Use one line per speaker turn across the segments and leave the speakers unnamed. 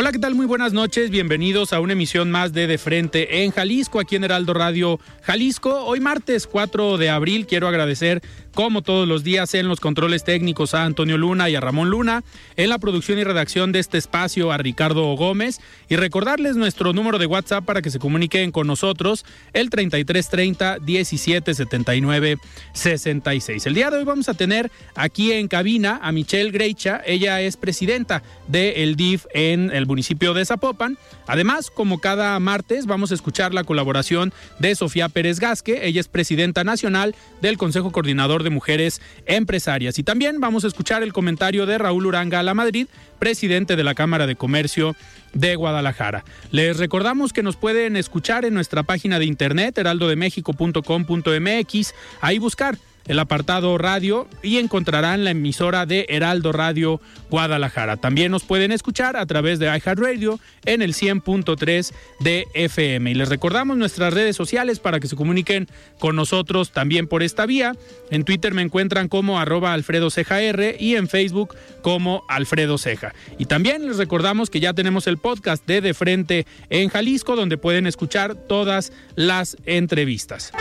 Hola, ¿qué tal? Muy buenas noches. Bienvenidos a una emisión más de De Frente en Jalisco, aquí en Heraldo Radio Jalisco. Hoy martes 4 de abril quiero agradecer como todos los días en los controles técnicos a Antonio Luna y a Ramón Luna, en la producción y redacción de este espacio a Ricardo Gómez y recordarles nuestro número de WhatsApp para que se comuniquen con nosotros, el 3330 1779 66. El día de hoy vamos a tener aquí en cabina a Michelle Greicha, ella es presidenta del DIF en el municipio de Zapopan. Además, como cada martes, vamos a escuchar la colaboración de Sofía Pérez Gasque, ella es presidenta nacional del Consejo Coordinador de Mujeres Empresarias. Y también vamos a escuchar el comentario de Raúl Uranga a la Madrid, presidente de la Cámara de Comercio de Guadalajara. Les recordamos que nos pueden escuchar en nuestra página de internet heraldodemexico.com.mx, ahí buscar el apartado radio y encontrarán la emisora de Heraldo Radio Guadalajara. También nos pueden escuchar a través de iHeartRadio en el 100.3 de FM. Y les recordamos nuestras redes sociales para que se comuniquen con nosotros también por esta vía. En Twitter me encuentran como arroba Alfredo Ceja y en Facebook como Alfredo Ceja. Y también les recordamos que ya tenemos el podcast de De Frente en Jalisco donde pueden escuchar todas las entrevistas.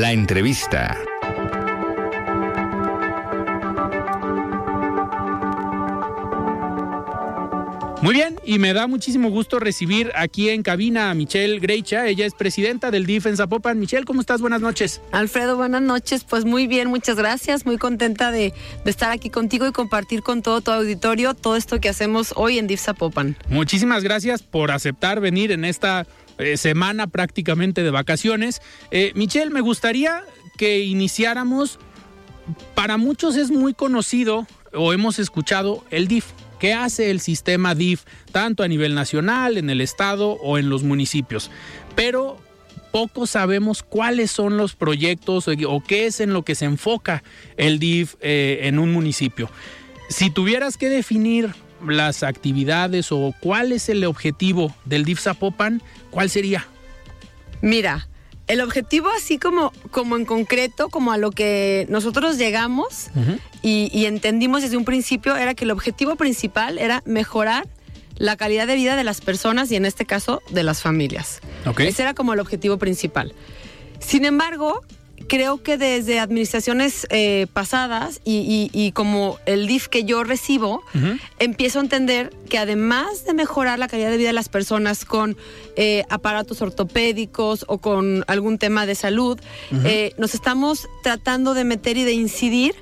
La entrevista.
Muy bien, y me da muchísimo gusto recibir aquí en cabina a Michelle Greicha. Ella es presidenta del DIF en Zapopan. Michelle, ¿cómo estás? Buenas noches.
Alfredo, buenas noches. Pues muy bien, muchas gracias. Muy contenta de, de estar aquí contigo y compartir con todo tu auditorio todo esto que hacemos hoy en DIF Zapopan.
Muchísimas gracias por aceptar venir en esta eh, semana prácticamente de vacaciones. Eh, Michelle, me gustaría que iniciáramos. Para muchos es muy conocido o hemos escuchado el DIF. ¿Qué hace el sistema DIF tanto a nivel nacional, en el estado o en los municipios? Pero poco sabemos cuáles son los proyectos o qué es en lo que se enfoca el DIF eh, en un municipio. Si tuvieras que definir las actividades o cuál es el objetivo del DIF Zapopan, ¿cuál sería?
Mira, el objetivo así como, como en concreto, como a lo que nosotros llegamos uh -huh. y, y, entendimos desde un principio, era que el objetivo principal era mejorar la calidad de vida de las personas y en este caso de las familias.
Okay.
Ese era como el objetivo principal. Sin embargo, creo que desde administraciones eh, pasadas y, y, y, como el DIF que yo recibo, uh -huh. empiezo a entender que además de mejorar la calidad de vida de las personas con eh, aparatos ortopédicos o con algún tema de salud, uh -huh. eh, nos estamos tratando de meter y de incidir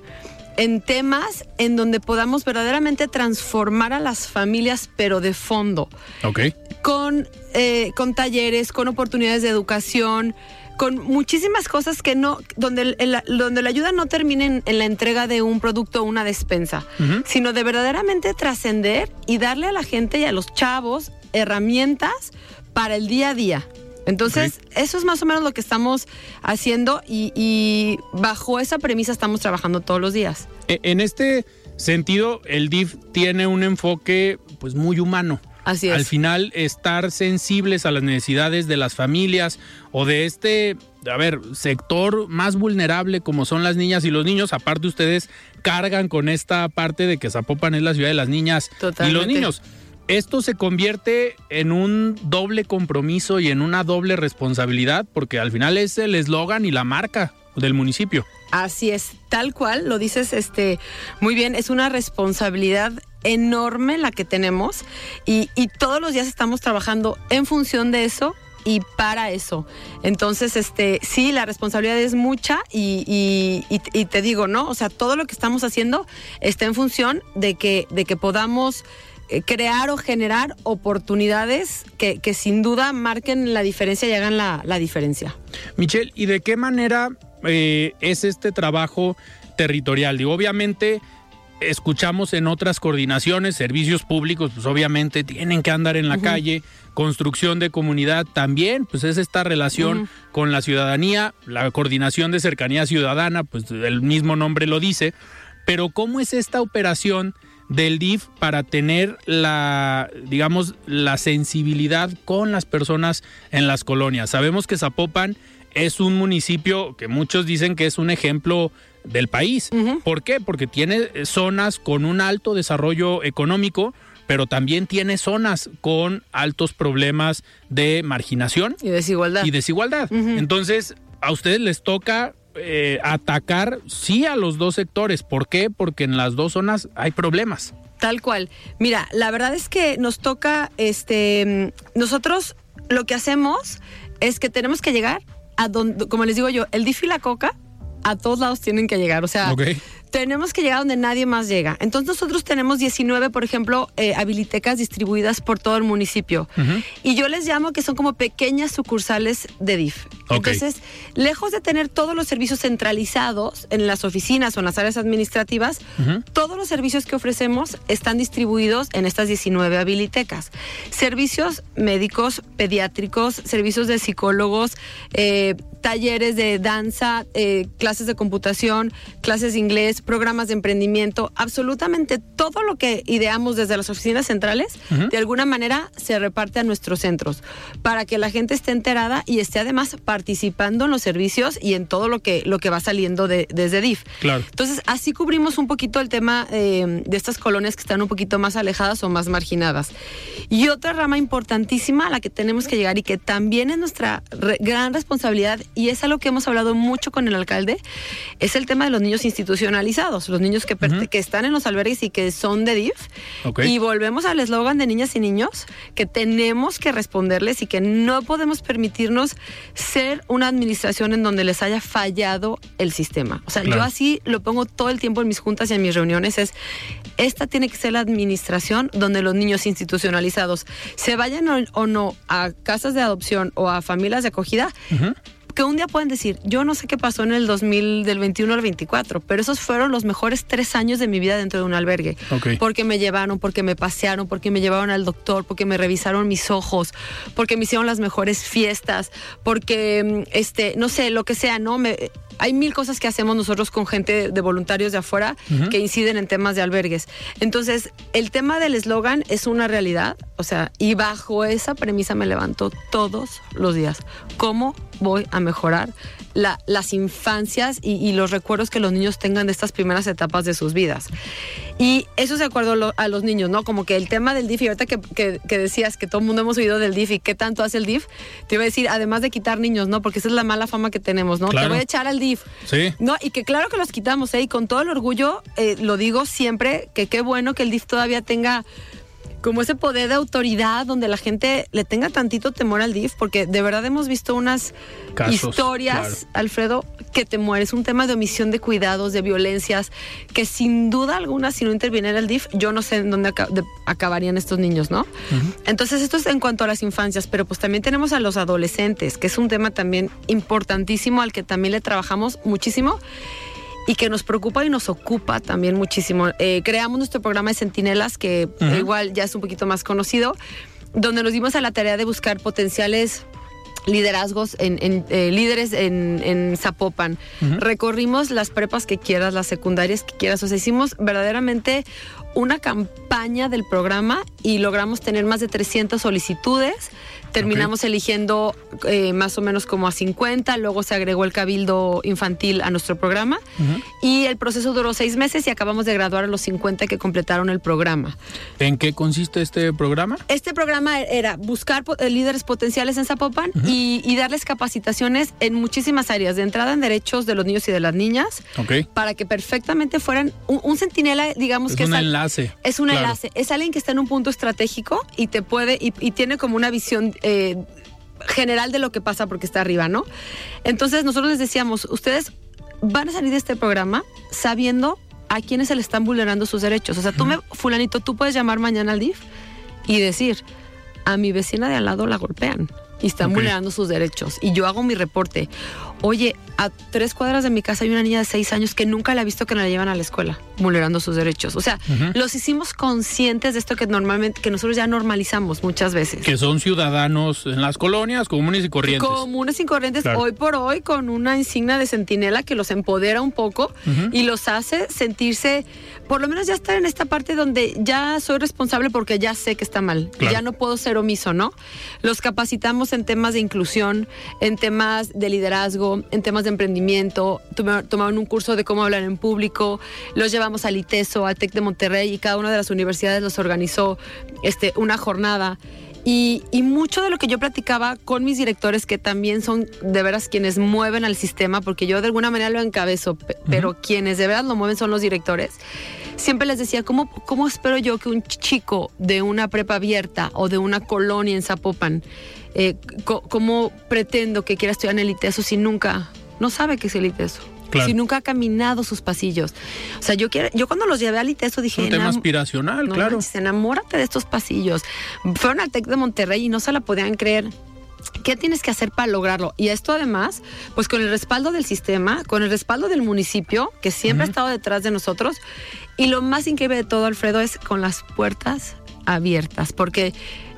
en temas en donde podamos verdaderamente transformar a las familias, pero de fondo.
Okay.
Con, eh, con talleres, con oportunidades de educación, con muchísimas cosas que no, donde, el, el, donde la ayuda no termine en, en, la entrega de un producto o una despensa, uh -huh. sino de verdaderamente trascender y darle a la gente y a los chavos herramientas para el día a día. Entonces, okay. eso es más o menos lo que estamos haciendo y, y, bajo esa premisa estamos trabajando todos los días.
E, En este sentido, el DIF tiene un enfoque pues muy humano.
Así es.
Al final, estar sensibles a las necesidades de las familias o de este, a ver, sector más vulnerable como son las niñas y los niños. Aparte, ustedes cargan con esta parte de que Zapopan es la ciudad de las niñas
Totalmente.
y los niños. Esto se convierte en un doble compromiso y en una doble responsabilidad, porque al final es el eslogan y la marca del municipio.
Así es, tal cual, lo dices este, muy bien, es una responsabilidad enorme la que tenemos y, todos los días estamos trabajando en función de eso y para eso. Entonces, este, sí, la responsabilidad es mucha y, te digo, ¿no? O sea, todo lo que estamos haciendo está en función de que, de que podamos eh, crear o generar oportunidades que, sin duda marquen la diferencia y hagan la, la diferencia.
Michelle, ¿y de qué manera eh, es este trabajo territorial? Digo, obviamente escuchamos en otras coordinaciones, servicios públicos, pues obviamente tienen que andar en la calle, construcción de comunidad también, pues es esta relación con la ciudadanía, la coordinación de cercanía ciudadana, pues el mismo nombre lo dice, pero ¿cómo es esta operación del DIF para tener la, digamos, la sensibilidad con las personas en las colonias? Sabemos que Zapopan es un municipio que muchos dicen que es un ejemplo del país. ¿Por qué? Porque tiene zonas con un alto desarrollo económico, pero también tiene zonas con altos problemas de marginación
Y desigualdad.
y desigualdad. Entonces, a ustedes les toca eh, atacar sí a los dos sectores. ¿Por qué? Porque en las dos zonas hay problemas.
Tal cual. Mira, la verdad es que nos toca, este, nosotros lo que hacemos es que tenemos que llegar a donde, como les digo yo, el DIF y la coca a todos lados tienen que llegar. O sea, tenemos que llegar donde nadie más llega. Entonces nosotros tenemos 19, por ejemplo, eh, habilitecas distribuidas por todo el municipio. Y yo les llamo que son como pequeñas sucursales de DIF. Entonces, lejos de tener todos los servicios centralizados en las oficinas o en las áreas administrativas, todos los servicios que ofrecemos están distribuidos en estas 19 habilitecas. Servicios médicos, pediátricos, servicios de psicólogos, eh, talleres de danza, eh, clases de computación, clases de inglés, programas de emprendimiento, absolutamente todo lo que ideamos desde las oficinas centrales, de alguna manera se reparte a nuestros centros para que la gente esté enterada y esté además participando en los servicios y en todo lo que, lo que va saliendo de- desde DIF.
Claro.
Entonces, así cubrimos un poquito el tema eh, de estas colonias que están un poquito más alejadas o más marginadas. Y otra rama importantísima a la que tenemos que llegar y que también es nuestra re- gran responsabilidad y es algo que hemos hablado mucho con el alcalde, es el tema de los niños institucionalizados, los niños que, que están en los albergues y que son de DIF. Y volvemos al eslogan de niñas y niños, que tenemos que responderles y que no podemos permitirnos ser una administración en donde les haya fallado el sistema. O sea,
Claro.
yo así lo pongo todo el tiempo en mis juntas y en mis reuniones, es, esta tiene que ser la administración donde los niños institucionalizados se vayan o, o no a casas de adopción o a familias de acogida, que un día pueden decir, yo no sé qué pasó en el 2000, del 21 al 24, pero esos fueron los mejores tres años de mi vida dentro de un albergue. Porque me llevaron, porque me pasearon, porque me llevaron al doctor, porque me revisaron mis ojos, porque me hicieron las mejores fiestas, porque, mm, este, no sé, lo que sea, ¿no? Me, hay mil cosas que hacemos nosotros con gente de voluntarios de afuera que inciden en temas de albergues. Entonces, el tema del eslogan es una realidad, o sea, y bajo esa premisa me levanto todos los días. ¿Cómo voy a mejorar la- las infancias y, y los recuerdos que los niños tengan de estas primeras etapas de sus vidas? Y eso es de acuerdo a, lo- a los niños, ¿no? Como que el tema del DIF, y ahorita que, que- que decías que todo el mundo hemos oído del DIF y qué tanto hace el DIF, te iba a decir, además de quitar niños, ¿no? Porque esa es la mala fama que tenemos, ¿no?
Claro.
Te voy a echar al DIF.
Sí.
No, y que claro que los quitamos, ¿eh? Y con todo el orgullo, eh, lo digo siempre, que qué bueno que el DIF todavía tenga como ese poder de autoridad donde la gente le tenga tantito temor al DIF, porque de verdad hemos visto unas
Casos,
historias,
claro.
Alfredo, que te mueres, un tema de omisión de cuidados, de violencias, que sin duda alguna, si no interviniera el DIF, yo no sé en dónde aca- de- acabarían estos niños, ¿no? Entonces, esto es en cuanto a las infancias, pero pues también tenemos a los adolescentes, que es un tema también importantísimo al que también le trabajamos muchísimo y que nos preocupa y nos ocupa también muchísimo. Eh, creamos nuestro programa de Centinelas, que igual ya es un poquito más conocido, donde nos dimos a la tarea de buscar potenciales liderazgos en, en, eh, líderes en, en Zapopan. Recorrimos las prepas que quieras, las secundarias que quieras. O sea, hicimos verdaderamente una campaña del programa y logramos tener más de 300 solicitudes. Terminamos eligiendo eh, más o menos como a 50, luego se agregó el cabildo infantil a nuestro programa y el proceso duró seis meses y acabamos de graduar a los 50 que completaron el programa.
¿En qué consiste este programa?
Este programa era buscar eh, líderes potenciales en Zapopan y, y darles capacitaciones en muchísimas áreas, de entrada en derechos de los niños y de las niñas,
Ok.
para que perfectamente fueran un, un centinela, digamos
Es
que
un
al-
enlace.
es un
Claro.
enlace, es alguien que está en un punto estratégico y te puede, y, y tiene como una visión eh, general de lo que pasa porque está arriba, ¿no? Entonces nosotros les decíamos, ustedes van a salir de este programa sabiendo a quiénes se le están vulnerando sus derechos. O sea, tú me, fulanito, tú puedes llamar mañana al DIF y decir, a mi vecina de al lado la golpean y están vulnerando sus derechos. Y yo hago mi reporte. Oye, a tres cuadras de mi casa hay una niña de seis años que nunca la he visto que la llevan a la escuela, vulnerando sus derechos. O sea, los hicimos conscientes de esto que normalmente, que nosotros ya normalizamos muchas veces.
Que son ciudadanos en las colonias comunes y corrientes.
Comunes y corrientes
Claro.
hoy por hoy con una insignia de centinela que los empodera un poco y los hace sentirse, por lo menos ya estar en esta parte donde ya soy responsable porque ya sé que está mal,
Claro.
ya no puedo ser omiso, ¿no? Los capacitamos en temas de inclusión, en temas de liderazgo, en temas de emprendimiento, Toma- tomaron un curso de cómo hablar en público, los llevamos al ITESO, al TEC de Monterrey y cada una de las universidades los organizó este, una jornada. Y, y mucho de lo que yo platicaba con mis directores, que también son de veras quienes mueven al sistema, porque yo de alguna manera lo encabezo, pe- pero quienes de veras lo mueven son los directores, siempre les decía, ¿cómo, ¿cómo espero yo que un chico de una prepa abierta o de una colonia en Zapopan, eh, cómo pretendo que quiera estudiar en el ITESO si nunca, no sabe qué es el ITESO?
Claro.
Si nunca ha caminado sus pasillos. O sea, yo quiero, yo cuando los llevé al ITESO dije,
un tema
"Enam-
aspiracional,
no
claro.
manches, enamórate de estos pasillos. Fueron al TEC de Monterrey y no se la podían creer. ¿Qué tienes que hacer para lograrlo? Y esto además, pues con el respaldo del sistema, con el respaldo del municipio, que siempre ha estado detrás de nosotros. Y lo más increíble de todo, Alfredo, es con las puertas abiertas, porque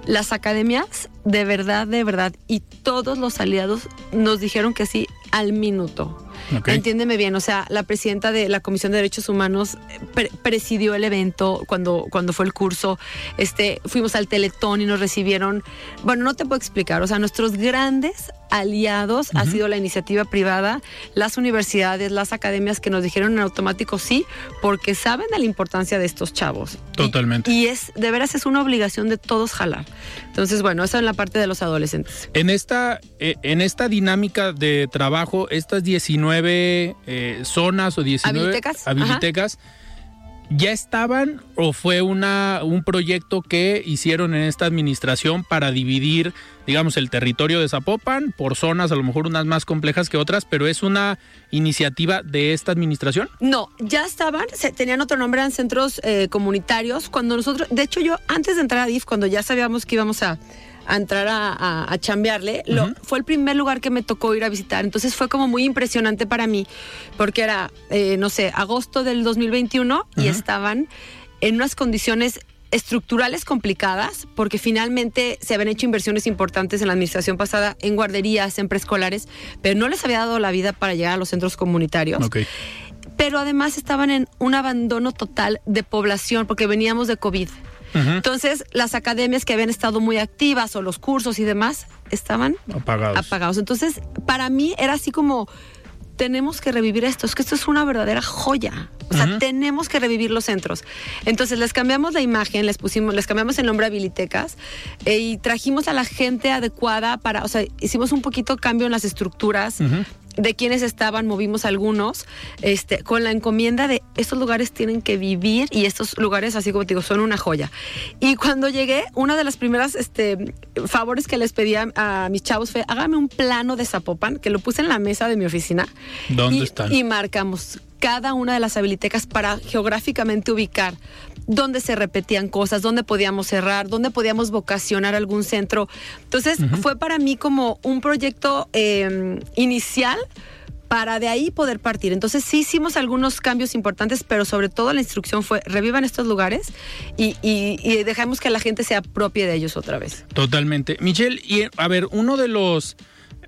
las academias, de verdad, de verdad, y todos los aliados nos dijeron que sí al minuto. Entiéndeme bien, o sea, la presidenta de la Comisión de Derechos Humanos pre- presidió el evento cuando, cuando fue el curso. Este, fuimos al Teletón y nos recibieron. Bueno, no te puedo explicar, o sea, nuestros grandes aliados ha sido la iniciativa privada, las universidades, las academias que nos dijeron en automático sí, porque saben de la importancia de estos chavos.
Totalmente.
Y, es, de veras, es una obligación de todos jalar. Entonces, bueno, eso en la parte de los adolescentes.
En esta, eh, en esta dinámica de trabajo, estas 19 eh, zonas o 19
Habilitecas,
habilitecas, ¿ya estaban o fue una, un proyecto que hicieron en esta administración para dividir, digamos, el territorio de Zapopan por zonas, a lo mejor unas más complejas que otras, pero es una iniciativa de esta administración?
No, ya estaban, tenían otro nombre, eran centros eh, comunitarios. Cuando nosotros, de hecho yo antes de entrar a DIF, cuando ya sabíamos que íbamos a, a entrar a, a- a chambearle, lo- fue el primer lugar que me tocó ir a visitar. Entonces fue como muy impresionante para mí, porque era, eh, no sé, agosto del 2021 y estaban en unas condiciones estructurales complicadas, porque finalmente se habían hecho inversiones importantes en la administración pasada en guarderías, en preescolares, pero no les había dado la vida para llegar a los centros comunitarios pero además estaban en un abandono total de población porque veníamos de COVID. Entonces, las academias que habían estado muy activas o los cursos y demás estaban
Apagados.
apagados. Entonces, para mí era así como tenemos que revivir esto, es que esto es una verdadera joya. O sea, tenemos que revivir los centros. Entonces les cambiamos la imagen, les pusimos, les cambiamos el nombre a Habilitecas eh, y trajimos a la gente adecuada para, o sea, hicimos un poquito cambio en las estructuras. De quienes estaban, movimos algunos, este, con la encomienda de estos lugares tienen que vivir y estos lugares, así como te digo, son una joya. Y cuando llegué, una de las primeras este, favores que les pedí a, a mis chavos fue, hágame un plano de Zapopan, que lo puse en la mesa de mi oficina.
¿Dónde
y,
están?
Y marcamos cada una de las habilitecas para geográficamente ubicar dónde se repetían cosas, dónde podíamos cerrar, dónde podíamos vocacionar algún centro. Entonces fue para mí como un proyecto eh, inicial para de ahí poder partir. Entonces sí hicimos algunos cambios importantes, pero sobre todo la instrucción fue revivan estos lugares y, y, y dejamos que la gente se apropie de ellos otra vez.
Totalmente. Michelle, y a ver, uno de los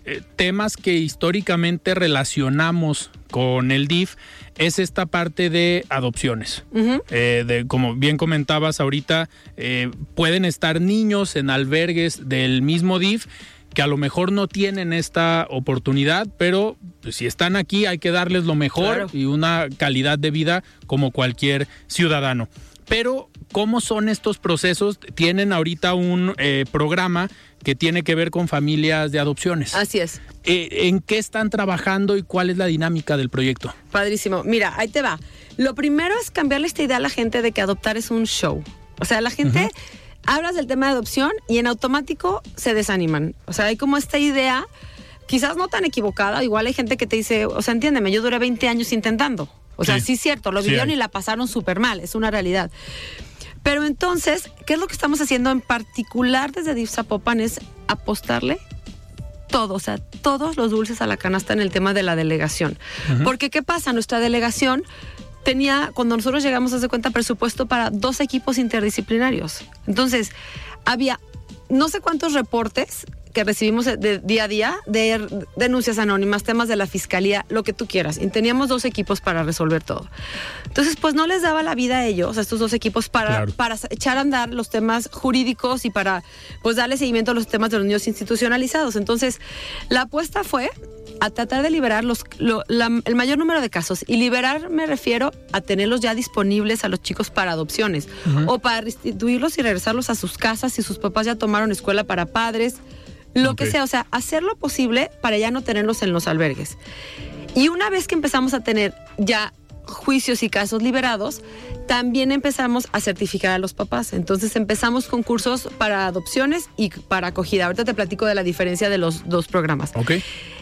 eh, temas que históricamente relacionamos con el DIF es esta parte de adopciones. Eh, de, como bien comentabas ahorita, eh, pueden estar niños en albergues del mismo DIF que a lo mejor no tienen esta oportunidad, pero pues, si están aquí hay que darles lo mejor y una calidad de vida como cualquier ciudadano. Pero, ¿cómo son estos procesos? Tienen ahorita un eh, programa que tiene que ver con familias de adopciones.
Así es.
Eh, ¿En qué están trabajando y cuál es la dinámica del proyecto?
Padrísimo. Mira, ahí te va. Lo primero es cambiarle esta idea a la gente de que adoptar es un show. O sea, la gente... Hablas del tema de adopción y en automático se desaniman. O sea, hay como esta idea, quizás no tan equivocada, igual hay gente que te dice, o sea, entiéndeme, yo duré 20 años intentando. O sea, sí, es cierto, lo vivieron y la pasaron súper mal, es una realidad. Pero entonces, ¿qué es lo que estamos haciendo en particular desde DIF Zapopan? Es apostarle todo, o sea, todos los dulces a la canasta en el tema de la delegación. Porque, ¿qué pasa? Nuestra delegación tenía, cuando nosotros llegamos a hacer cuenta, presupuesto para dos equipos interdisciplinarios. Entonces, había no sé cuántos reportes que recibimos de, día a día de denuncias anónimas, temas de la fiscalía, lo que tú quieras. Y teníamos dos equipos para resolver todo. Entonces, pues no les daba la vida a ellos, a estos dos equipos, para, para echar a andar los temas jurídicos y para pues darle seguimiento a los temas de los niños institucionalizados. Entonces, la apuesta fue a tratar de liberar los, el mayor número de casos. Y liberar me refiero a tenerlos ya disponibles a los chicos para adopciones o para restituirlos y regresarlos a sus casas si sus papás ya tomaron escuela para padres, lo que sea. O sea, hacer lo posible para ya no tenerlos en los albergues. Y una vez que empezamos a tener ya juicios y casos liberados, también empezamos a certificar a los papás. Entonces empezamos con cursos para adopciones y para acogida. Ahorita te platico de la diferencia de los dos programas.
Ok.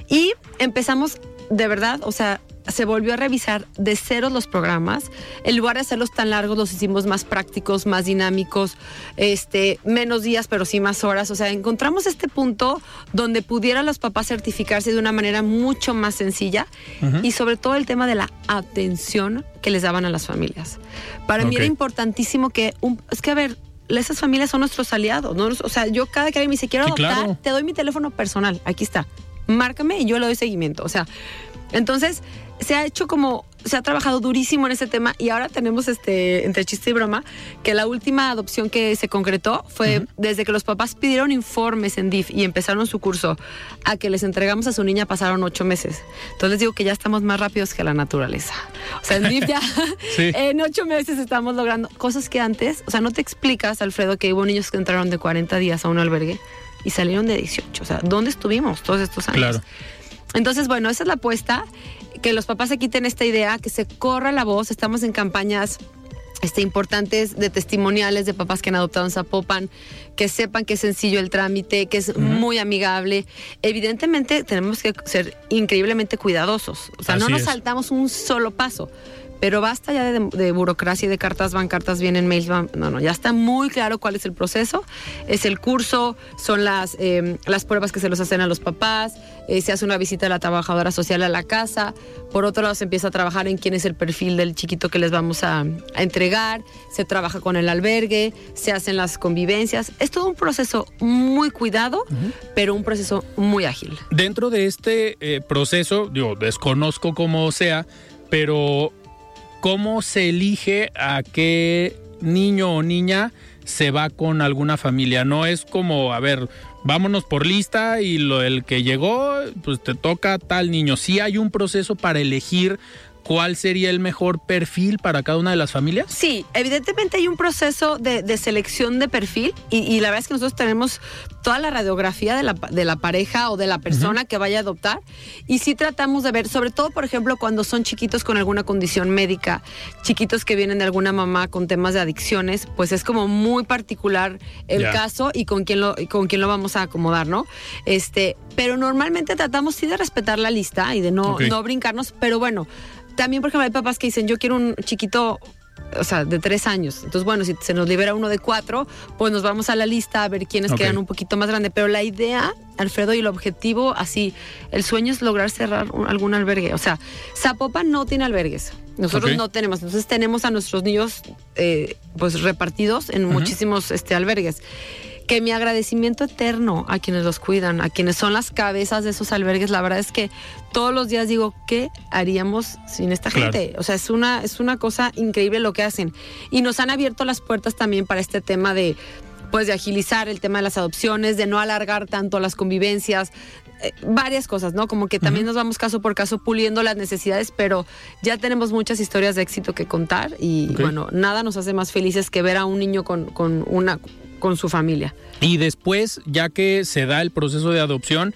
Y empezamos, de verdad, o sea, se volvió a revisar de cero los programas. En lugar de hacerlos tan largos, los hicimos más prácticos, más dinámicos, este, menos días, pero sí más horas. O sea, encontramos este punto donde pudieran los papás certificarse de una manera mucho más sencilla y sobre todo el tema de la atención que les daban a las familias. Para mí era importantísimo que, es que a ver, esas familias son nuestros aliados. ¿no? O sea, yo cada que alguien me dice, quiero adoptar, te doy mi teléfono personal, aquí está. Márcame y yo le doy seguimiento. O sea, entonces se ha hecho como, se ha trabajado durísimo en ese tema y ahora tenemos este, entre chiste y broma, que la última adopción que se concretó fue desde que los papás pidieron informes en DIF y empezaron su curso a que les entregamos a su niña pasaron ocho meses. Entonces les digo que ya estamos más rápidos que la naturaleza. O sea, en DIF ya en ocho meses estamos logrando cosas que antes, o sea, no te explicas, Alfredo, que hubo niños que entraron de 40 días a un albergue y salieron de 18. O sea, ¿dónde estuvimos todos estos años?
Claro.
Entonces, bueno, esa es la apuesta, que los papás se quiten esta idea, que se corra la voz, estamos en campañas este, importantes de testimoniales de papás que han adoptado en Zapopan, que sepan que es sencillo el trámite, que es muy amigable. Evidentemente tenemos que ser increíblemente cuidadosos, o sea, no nos saltamos un solo paso pero basta ya de, burocracia y de cartas van, cartas vienen, mails van. No, no, ya está muy claro cuál es el proceso. Es el curso, son las, em, las pruebas que se los hacen a los papás, eh, se hace una visita a la trabajadora social a la casa. Por otro lado, se empieza a trabajar en quién es el perfil del chiquito que les vamos a, entregar. Se trabaja con el albergue, se hacen las convivencias. Es todo un proceso muy cuidado, pero un proceso muy ágil.
Dentro de este eh, proceso, yo desconozco cómo sea, pero ¿Cómo se elige a qué niño o niña se va con alguna familia? No es como, a ver, vámonos por lista y lo, el que llegó, pues te toca tal niño. Sí hay un proceso para elegir cuál sería el mejor perfil para cada una de las familias?
Sí, evidentemente hay un proceso de, selección de perfil y, la verdad es que nosotros tenemos toda la radiografía de la, de la pareja o de la persona que vaya a adoptar y sí tratamos de ver, sobre todo por ejemplo cuando son chiquitos con alguna condición médica, chiquitos que vienen de alguna mamá con temas de adicciones, pues es como muy particular el caso y con quién lo, con quién lo vamos a acomodar, ¿no? Este, pero normalmente tratamos sí de respetar la lista y de no, no brincarnos, pero bueno, también, por ejemplo, hay papás que dicen, yo quiero un chiquito o sea, de tres años. Entonces, bueno, si se nos libera uno de cuatro, pues nos vamos a la lista a ver quiénes quedan un poquito más grandes. Pero la idea, Alfredo, y el objetivo, así, el sueño es lograr cerrar algún albergue. O sea, Zapopan no tiene albergues. Nosotros no tenemos. Entonces tenemos a nuestros niños eh, pues repartidos en muchísimos este, albergues que mi agradecimiento eterno a quienes los cuidan, a quienes son las cabezas de esos albergues, la verdad es que todos los días digo, ¿qué haríamos sin esta gente? O sea, es una, es una cosa increíble lo que hacen. Y nos han abierto las puertas también para este tema de pues de agilizar el tema de las adopciones, de no alargar tanto las convivencias, eh, varias cosas, ¿no? Como que también nos vamos caso por caso puliendo las necesidades, pero ya tenemos muchas historias de éxito que contar y bueno, nada nos hace más felices que ver a un niño con, con, una, con su familia.
Y después, ya que se da el proceso de adopción,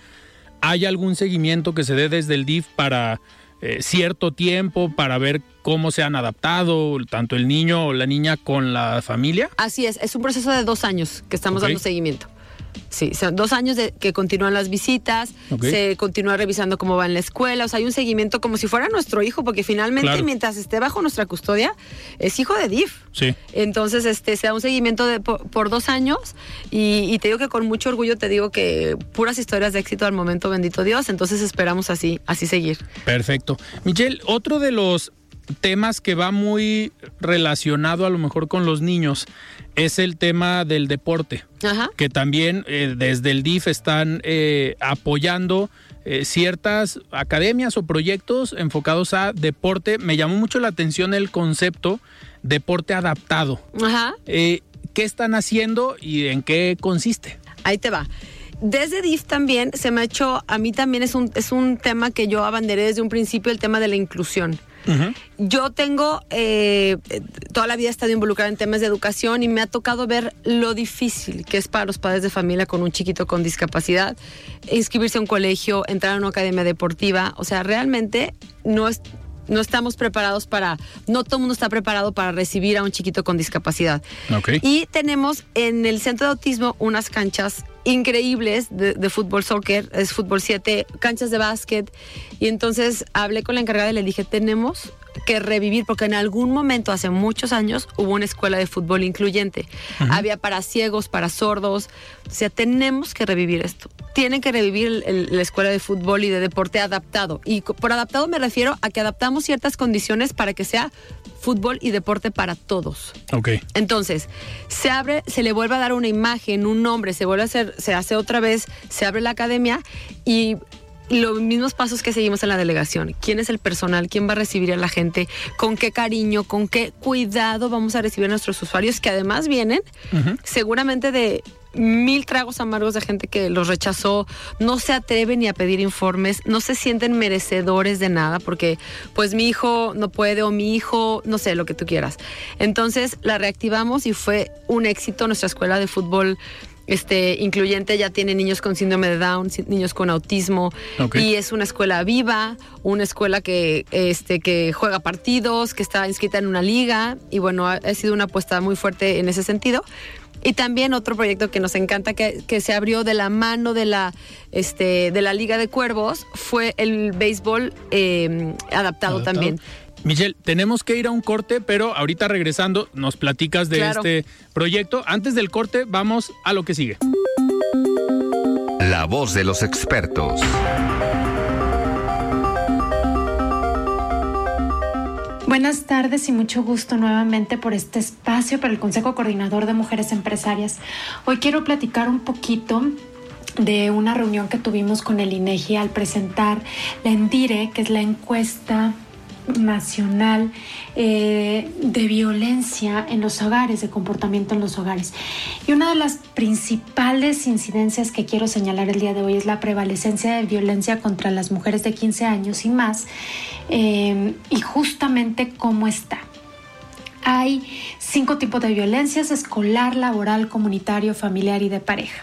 ¿hay algún seguimiento que se dé desde el DIF para eh, cierto tiempo para ver cómo se han adaptado tanto el niño o la niña con la familia?
Así es, es un proceso de dos años que estamos dando seguimiento. Sí, son dos años de que continúan las visitas, se continúa revisando cómo va en la escuela, o sea, hay un seguimiento como si fuera nuestro hijo, porque finalmente mientras esté bajo nuestra custodia, es hijo de DIF.
Sí.
Entonces, este, se da un seguimiento de, por, dos años y, te digo que con mucho orgullo te digo que puras historias de éxito al momento, bendito Dios, entonces esperamos así, así seguir.
Perfecto. Michelle, otro de los temas que va muy relacionado a lo mejor con los niños es el tema del deporte, que también eh, desde el DIF están eh, apoyando eh, ciertas academias o proyectos enfocados a deporte. Me llamó mucho la atención el concepto deporte adaptado.
Ajá.
¿Qué están haciendo y en qué consiste?
Ahí te va. Desde DIF también se me ha hecho, a mí también es un, es un tema que yo abanderé desde un principio, el tema de la inclusión. Yo tengo, eh, toda la vida he estado involucrada en temas de educación y me ha tocado ver lo difícil que es para los padres de familia con un chiquito con discapacidad, inscribirse a un colegio, entrar a una academia deportiva. O sea, realmente no es, no estamos preparados para, no todo el mundo está preparado para recibir a un chiquito con discapacidad. Y tenemos en el centro de autismo unas canchas increíbles de, fútbol soccer, es fútbol 7, canchas de básquet. Y entonces hablé con la encargada y le dije, tenemos que revivir, porque en algún momento, hace muchos años, hubo una escuela de fútbol incluyente. Había para ciegos, para sordos. O sea, tenemos que revivir esto. Tienen que revivir la escuela de fútbol y de deporte adaptado. Y por adaptado me refiero a que adaptamos ciertas condiciones para que sea fútbol y deporte para todos.
Ok.
Entonces, se abre, se le vuelve a dar una imagen, un nombre, se vuelve a hacer, se hace otra vez, se abre la academia y los mismos pasos que seguimos en la delegación. ¿Quién es el personal? ¿Quién va a recibir a la gente? ¿Con qué cariño? ¿Con qué cuidado vamos a recibir a nuestros usuarios que además vienen seguramente de mil tragos amargos de gente que los rechazó, no se atreven ni a pedir informes, no se sienten merecedores de nada porque pues mi hijo no puede o mi hijo, no sé, lo que tú quieras. Entonces la reactivamos y fue un éxito nuestra escuela de fútbol este incluyente ya tiene niños con síndrome de Down, niños con autismo y es una escuela viva, una escuela que este que juega partidos, que está inscrita en una liga y bueno, ha, sido una apuesta muy fuerte en ese sentido. Y también otro proyecto que nos encanta que, que, se abrió de la mano de la, este, de la Liga de Cuervos fue el béisbol eh, adaptado, también.
Michelle, tenemos que ir a un corte, pero ahorita regresando nos platicas de este proyecto. Antes del corte, vamos a lo que sigue.
La voz de los expertos.
Buenas tardes y mucho gusto nuevamente por este espacio para el Consejo Coordinador de Mujeres Empresarias. Hoy quiero platicar un poquito de una reunión que tuvimos con el INEGI al presentar la ENDIRE, que es la encuesta nacional eh, de violencia en los hogares, de comportamiento en los hogares. Y una de las principales incidencias que quiero señalar el día de hoy es la prevalecencia de violencia contra las mujeres de 15 años y más, eh, y justamente cómo está. Hay cinco tipos de violencias, escolar, laboral, comunitario, familiar y de pareja.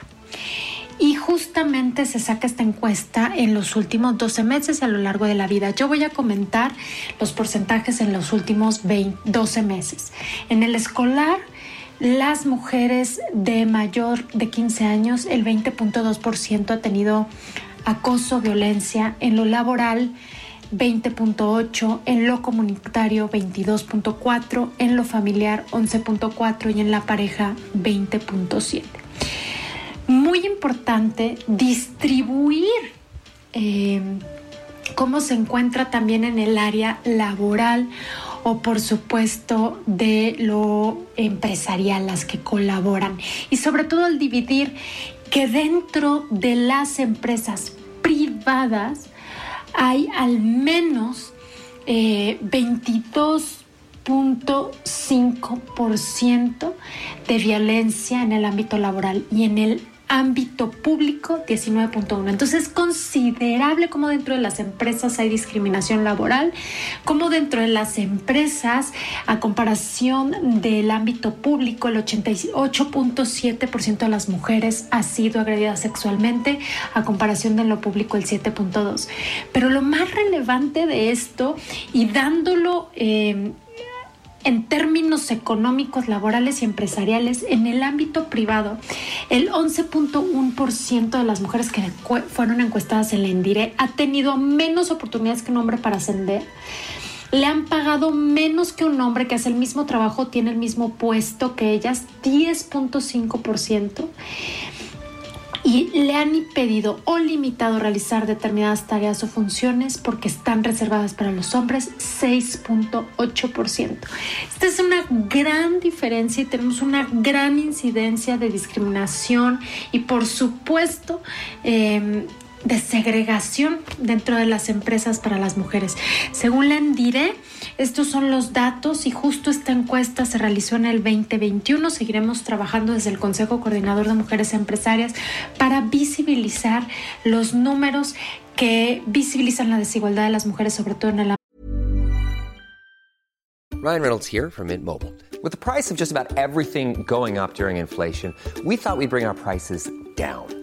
Y justamente se saca esta encuesta en los últimos 12 meses a lo largo de la vida. Yo voy a comentar los porcentajes en los últimos 12 meses. En el escolar, las mujeres de mayor de 15 años, el 20.2% ha tenido acoso, violencia. En lo laboral, 20.8, en lo comunitario 22.4, en lo familiar 11.4 y en la pareja 20.7 muy importante distribuir eh, cómo se encuentra también en el área laboral o por supuesto de lo empresarial, las que colaboran. Y sobre todo el dividir que dentro de las empresas privadas hay al menos eh, 22.5% de violencia en el ámbito laboral y en el ámbito público 19.1. Entonces es considerable como dentro de las empresas hay discriminación laboral, como dentro de las empresas, a comparación del ámbito público, el 88.7% de las mujeres ha sido agredida sexualmente, a comparación de lo público el 7.2. Pero lo más relevante de esto y dándolo... Eh, en términos económicos, laborales y empresariales, en el ámbito privado, el 11.1% de las mujeres que fueron encuestadas en la Endire ha tenido menos oportunidades que un hombre para ascender. Le han pagado menos que un hombre que hace el mismo trabajo, tiene el mismo puesto que ellas, 10.5% y le han impedido o limitado realizar determinadas tareas o funciones porque están reservadas para los hombres 6.8%. Esta es una gran diferencia y tenemos una gran incidencia de discriminación y por supuesto eh, de segregación dentro de las empresas para las mujeres. Según la Endire, estos son los datos y justo esta encuesta se realizó en el 2021. Seguiremos trabajando desde el Consejo Coordinador de Mujeres Empresarias para visibilizar los números que visibilizan la desigualdad de las mujeres, sobre todo en el
Ryan Reynolds here from Mint Mobile. With the price of just about everything going up during inflation, we thought we'd bring our prices down.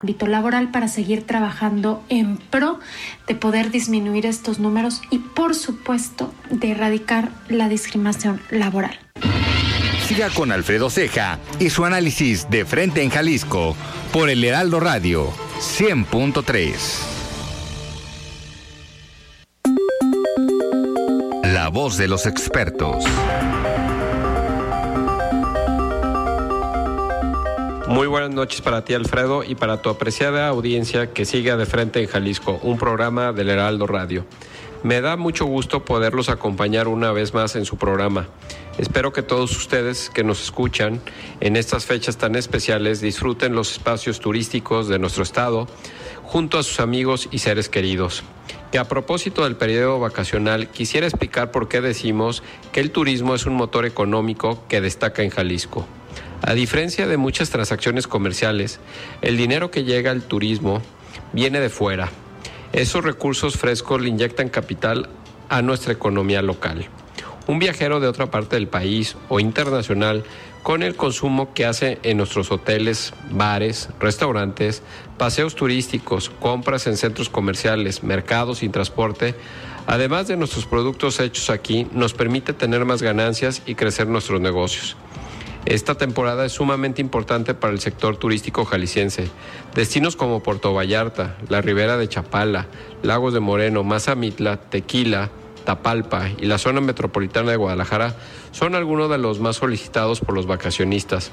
Ámbito laboral para seguir trabajando en pro de poder disminuir estos números y por supuesto de erradicar la discriminación laboral.
Siga con Alfredo Ceja y su análisis de frente en Jalisco por el Heraldo Radio 100.3. La voz de los expertos.
Muy buenas noches para ti, Alfredo, y para tu apreciada audiencia que sigue de frente en Jalisco, un programa del Heraldo Radio. Me da mucho gusto poderlos acompañar una vez más en su programa. Espero que todos ustedes que nos escuchan en estas fechas tan especiales disfruten los espacios turísticos de nuestro estado junto a sus amigos y seres queridos. Que a propósito del periodo vacacional quisiera explicar por qué decimos que el turismo es un motor económico que destaca en Jalisco. A diferencia de muchas transacciones comerciales, el dinero que llega al turismo viene de fuera. Esos recursos frescos le inyectan capital a nuestra economía local. Un viajero de otra parte del país o internacional con el consumo que hace en nuestros hoteles, bares, restaurantes, paseos turísticos, compras en centros comerciales, mercados y transporte, además de nuestros productos hechos aquí, nos permite tener más ganancias y crecer nuestros negocios. Esta temporada es sumamente importante para el sector turístico jalisciense. Destinos como Puerto Vallarta, la Ribera de Chapala, Lagos de Moreno, Mazamitla, Tequila, Tapalpa y la zona metropolitana de Guadalajara son algunos de los más solicitados por los vacacionistas.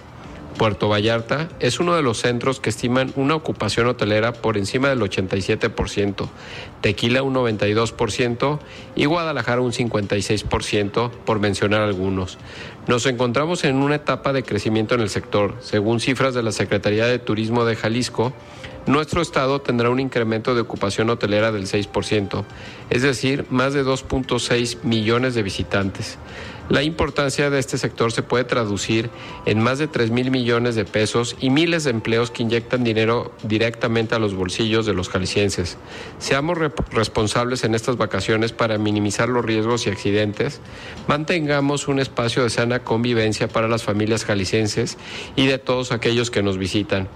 Puerto Vallarta es uno de los centros que estiman una ocupación hotelera por encima del 87%, Tequila un 92% y Guadalajara un 56%, por mencionar algunos. Nos encontramos en una etapa de crecimiento en el sector. Según cifras de la Secretaría de Turismo de Jalisco, nuestro estado tendrá un incremento de ocupación hotelera del 6%, es decir, más de 2.6 millones de visitantes. La importancia de este sector se puede traducir en más de 3 mil millones de pesos y miles de empleos que inyectan dinero directamente a los bolsillos de los jaliscienses. Seamos responsables en estas vacaciones para minimizar los riesgos y accidentes. Mantengamos un espacio de sana convivencia para las familias jaliscienses y de todos aquellos que nos visitan.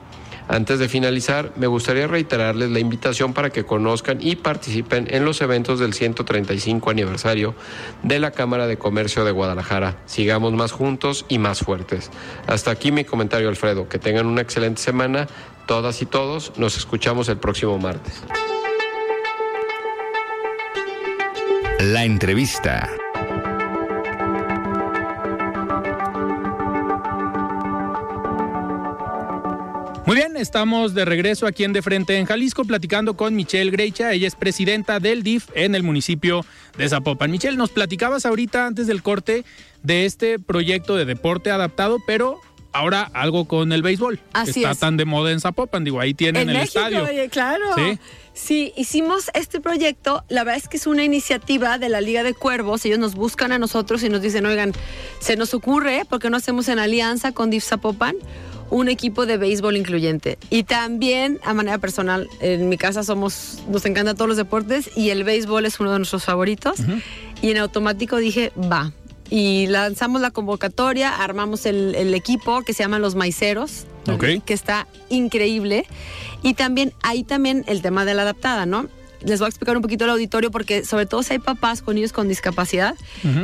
Antes de finalizar, me gustaría reiterarles la invitación para que conozcan y participen en los eventos del 135 aniversario de la Cámara de Comercio de Guadalajara. Sigamos más juntos y más fuertes. Hasta aquí mi comentario, Alfredo. Que tengan una excelente semana, todas y todos. Nos escuchamos el próximo martes.
La entrevista.
Muy bien, estamos de regreso aquí en De Frente en Jalisco platicando con Michelle Greicha. Ella es presidenta del DIF en el municipio de Zapopan. Michelle, nos platicabas ahorita antes del corte de este proyecto de deporte adaptado, pero ahora algo con el béisbol.
Así
está
es.
tan de moda en Zapopan, digo, ahí tienen
en
el
México,
estadio.
oye, claro.
Sí.
Sí, hicimos este proyecto. La verdad es que es una iniciativa de la Liga de Cuervos. Ellos nos buscan a nosotros y nos dicen, oigan, se nos ocurre, ¿por qué no hacemos en alianza con DIF Zapopan? Un equipo de béisbol incluyente. Y también, a manera personal, en mi casa somos, nos encantan todos los deportes y el béisbol es uno de nuestros favoritos. Y en automático dije, va. Y lanzamos la convocatoria, armamos el, el equipo que se llaman Los Maiceros, que está increíble. Y también, ahí también el tema de la adaptada, ¿no? Les voy a explicar un poquito al auditorio porque sobre todo si hay papás con niños con discapacidad,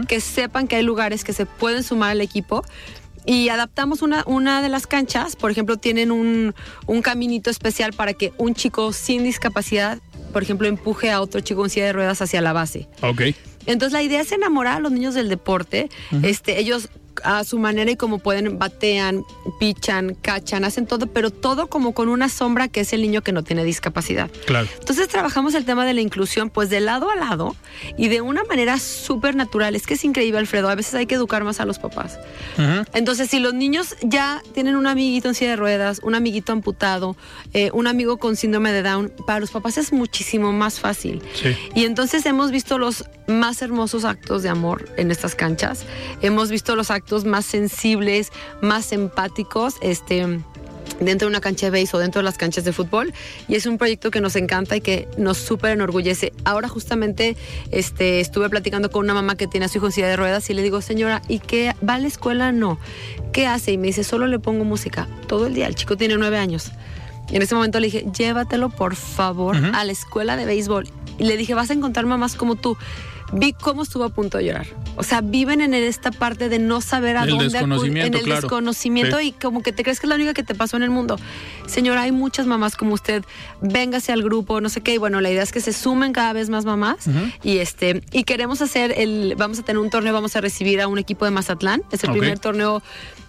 que sepan que hay lugares que se pueden sumar al equipo. Y adaptamos una, una de las canchas, por ejemplo, tienen un, un caminito especial para que un chico sin discapacidad, por ejemplo, empuje a otro chico en silla de ruedas hacia la base.
Ok.
Entonces la idea es enamorar a los niños del deporte. Este, ellos a su manera y como pueden batean, pichan, cachan, hacen todo, pero todo como con una sombra que es el niño que no tiene discapacidad.
Claro.
Entonces trabajamos el tema de la inclusión pues de lado a lado y de una manera súper natural. Es que es increíble, Alfredo. A veces hay que educar más a los papás. Entonces, si los niños ya tienen un amiguito en silla de ruedas, un amiguito amputado, eh, un amigo con síndrome de Down, para los papás es muchísimo más fácil.
Sí.
Y entonces hemos visto los más hermosos actos de amor en estas canchas. Hemos visto los actos más sensibles, más empáticos, este dentro de una cancha de béis o dentro de las canchas de fútbol y es un proyecto que nos encanta y que nos súper enorgullece. Ahora justamente este, estuve platicando con una mamá que tiene a su hijo en silla de ruedas y le digo, señora, ¿y qué? ¿Va a la escuela? No. ¿Qué hace? Y me dice, solo le pongo música todo el día. El chico tiene nueve años. Y en ese momento le dije, llévatelo por favor a la escuela de béisbol. Y le dije, vas a encontrar mamás como tú. Vi cómo estuvo a punto de llorar. O sea, viven en esta parte de no saber a
El
dónde acudir, en
desconocimiento,
el
claro.
desconocimiento
Sí.
y como que te crees que es la única que te pasó en el mundo. Señora, hay muchas mamás como usted. Véngase al grupo, no sé qué. Y bueno, la idea es que se sumen cada vez más mamás. Y este, y queremos hacer el, vamos a tener un torneo, vamos a recibir a un equipo de Mazatlán. Es el primer torneo,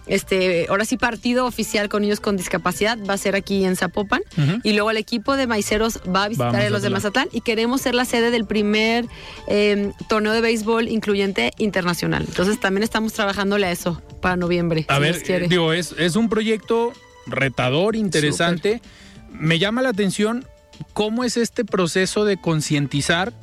este, ahora sí partido oficial con niños con discapacidad. Va a ser aquí en Zapopan. Y luego el equipo de maiceros va a visitar
a
los de
Mazatlán.
Y queremos ser la sede del primer eh, torneo de béisbol incluyente internacional. Entonces también estamos trabajándole a eso para noviembre.
A
si
ver,
Dios quiere.
eh, digo, es, es un proyecto retador, interesante. Me llama la atención cómo es este proceso de concientizar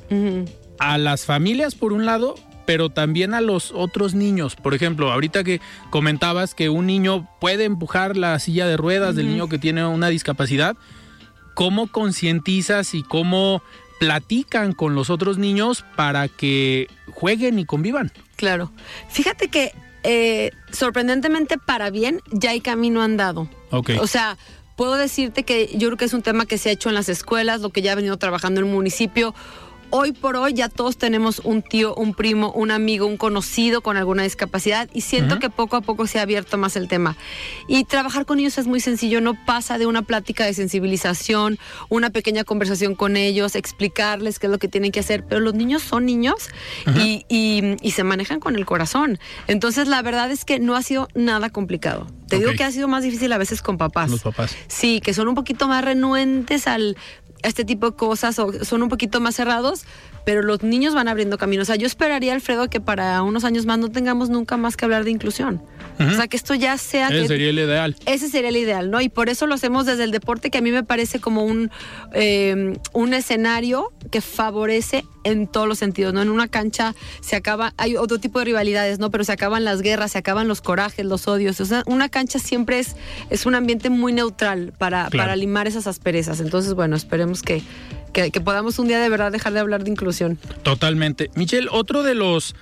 a las familias por un lado, pero también a los otros niños. Por ejemplo, ahorita que comentabas que un niño puede empujar la silla de ruedas del niño que tiene una discapacidad, ¿cómo concientizas y cómo platican con los otros niños para que jueguen y convivan?
Claro. Fíjate que eh, sorprendentemente para bien ya hay camino andado.
Ok.
O sea, puedo decirte que yo creo que es un tema que se ha hecho en las escuelas, lo que ya ha venido trabajando en el municipio. Hoy por hoy ya todos tenemos un tío, un primo, un amigo, un conocido con alguna discapacidad y siento que poco a poco se ha abierto más el tema. Y trabajar con ellos es muy sencillo, no pasa de una plática de sensibilización, una pequeña conversación con ellos, explicarles qué es lo que tienen que hacer, pero los niños son niños y, y- y se manejan con el corazón. Entonces la verdad es que no ha sido nada complicado. Te digo que ha sido más difícil a veces con papás.
Los papás.
Sí, que son un poquito más renuentes al este tipo de cosas o son un poquito más cerrados, pero los niños van abriendo caminos. O sea, yo esperaría, Alfredo, que para unos años más no tengamos nunca más que hablar de inclusión. O sea, que esto ya sea...
Ese
que-
sería el ideal.
ese sería el ideal, ¿no? Y por eso lo hacemos desde el deporte, que a mí me parece como un, eh, un escenario que favorece en todos los sentidos, ¿no? En una cancha se acaba, hay otro tipo de rivalidades, ¿no? Pero se acaban las guerras, se acaban los corajes, los odios. O sea, una cancha siempre es, es un ambiente muy neutral para,
Claro.
para limar esas asperezas. Entonces, bueno, esperemos que, que, que podamos un día de verdad dejar de hablar de inclusión.
Totalmente. Michelle, otro de los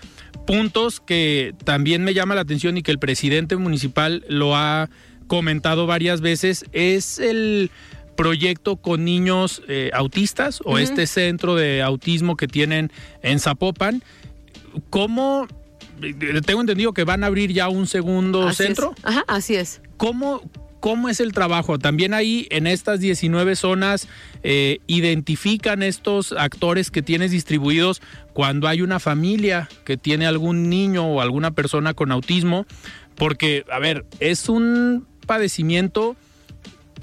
puntos que también me llama la atención y que el presidente municipal lo ha comentado varias veces es el proyecto con niños eh, autistas o este centro de autismo que tienen en Zapopan. ¿Cómo? eh, Tengo entendido que van a abrir ya un segundo
Así es.
centro.
Ajá, así es.
¿Cómo, ¿Cómo es el trabajo? También ahí en estas 19 zonas eh, identifican estos actores que tienes distribuidos cuando hay una familia que tiene algún niño o alguna persona con autismo, porque, a ver, es un padecimiento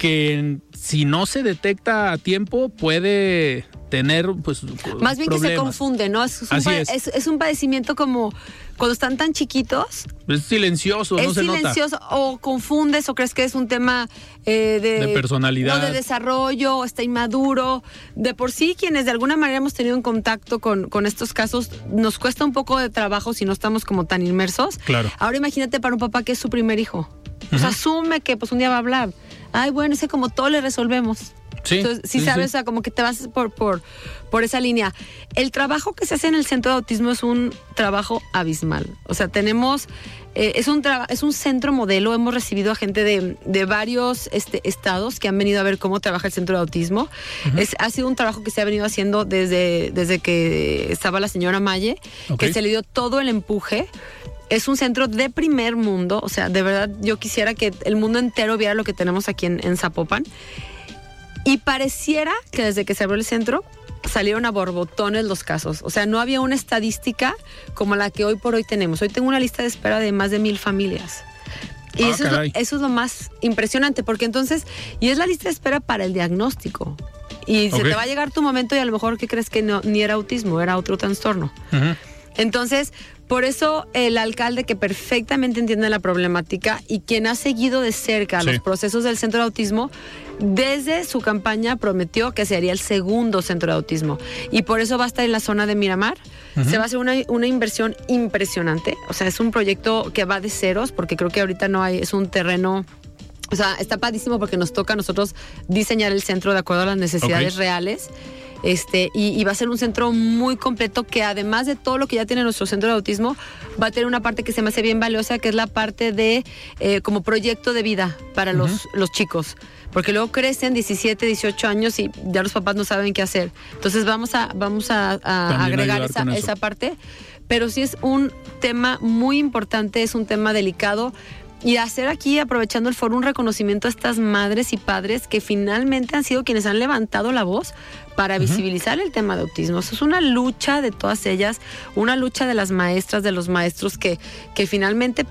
que si no se detecta a tiempo puede tener pues
Más bien que se confunde, ¿no? Es, un
es.
es- es un padecimiento como cuando están tan chiquitos,
Es silencioso, no
es
se nota.
silencioso o confundes o crees que es un tema eh, de,
De personalidad.
no, de desarrollo, o está inmaduro. De por sí, quienes de alguna manera hemos tenido en contacto con, con estos casos, nos cuesta un poco de trabajo si no estamos como tan inmersos.
Claro.
Ahora imagínate para un papá que es su primer hijo. O sea, asume que pues un día va a hablar. Ay, bueno, ese como todo le resolvemos.
Sí,
Entonces, sí,
sí,
sabes,
sí.
o sea, como que te vas por, por, por esa línea. El trabajo que se hace en el centro de autismo es un trabajo abismal. O sea, tenemos, eh, es, un es un centro modelo, hemos recibido a gente de, de varios este, estados que han venido a ver cómo trabaja el centro de autismo. es, ha sido un trabajo que se ha venido haciendo desde, desde que estaba la señora Maye,
Ok.
que se le dio todo el empuje. Es un centro de primer mundo, o sea, de verdad yo quisiera que el mundo entero viera lo que tenemos aquí en, en Zapopan. Y pareciera que desde que se abrió el centro salieron a borbotones los casos. O sea, no había una estadística como la que hoy por hoy tenemos. Hoy tengo una lista de espera de más de mil familias. Y
Ah,
eso, es lo,
caray.
eso es lo más impresionante, porque entonces, y es la lista de espera para el diagnóstico. Y se te va a llegar tu momento y a lo mejor que crees que no, ni era autismo, era otro trastorno. Entonces, por eso el alcalde que perfectamente entiende la problemática y quien ha seguido de cerca
Sí.
los procesos del centro de autismo, desde su campaña prometió que sería el segundo centro de autismo. Y por eso va a estar en la zona de Miramar. Se va a hacer una, una inversión impresionante. O sea, es un proyecto que va de ceros, porque creo que ahorita no hay, es un terreno... O sea, está padísimo porque nos toca a nosotros diseñar el centro de acuerdo a las necesidades reales. Este, y, y va a ser un centro muy completo que además de todo lo que ya tiene nuestro centro de autismo, va a tener una parte que se me hace bien valiosa, que es la parte de eh, como proyecto de vida para los, los chicos. Porque luego crecen 17, 18 años y ya los papás no saben qué hacer. Entonces vamos a, vamos a, agregar esa, esa parte. Pero sí es un tema muy importante, es un tema delicado. Y hacer aquí, aprovechando el foro, un reconocimiento a estas madres y padres que finalmente han sido quienes han levantado la voz para visibilizar el tema de autismo. Eso es una lucha de todas ellas, una lucha de las maestras, de los maestros que, que finalmente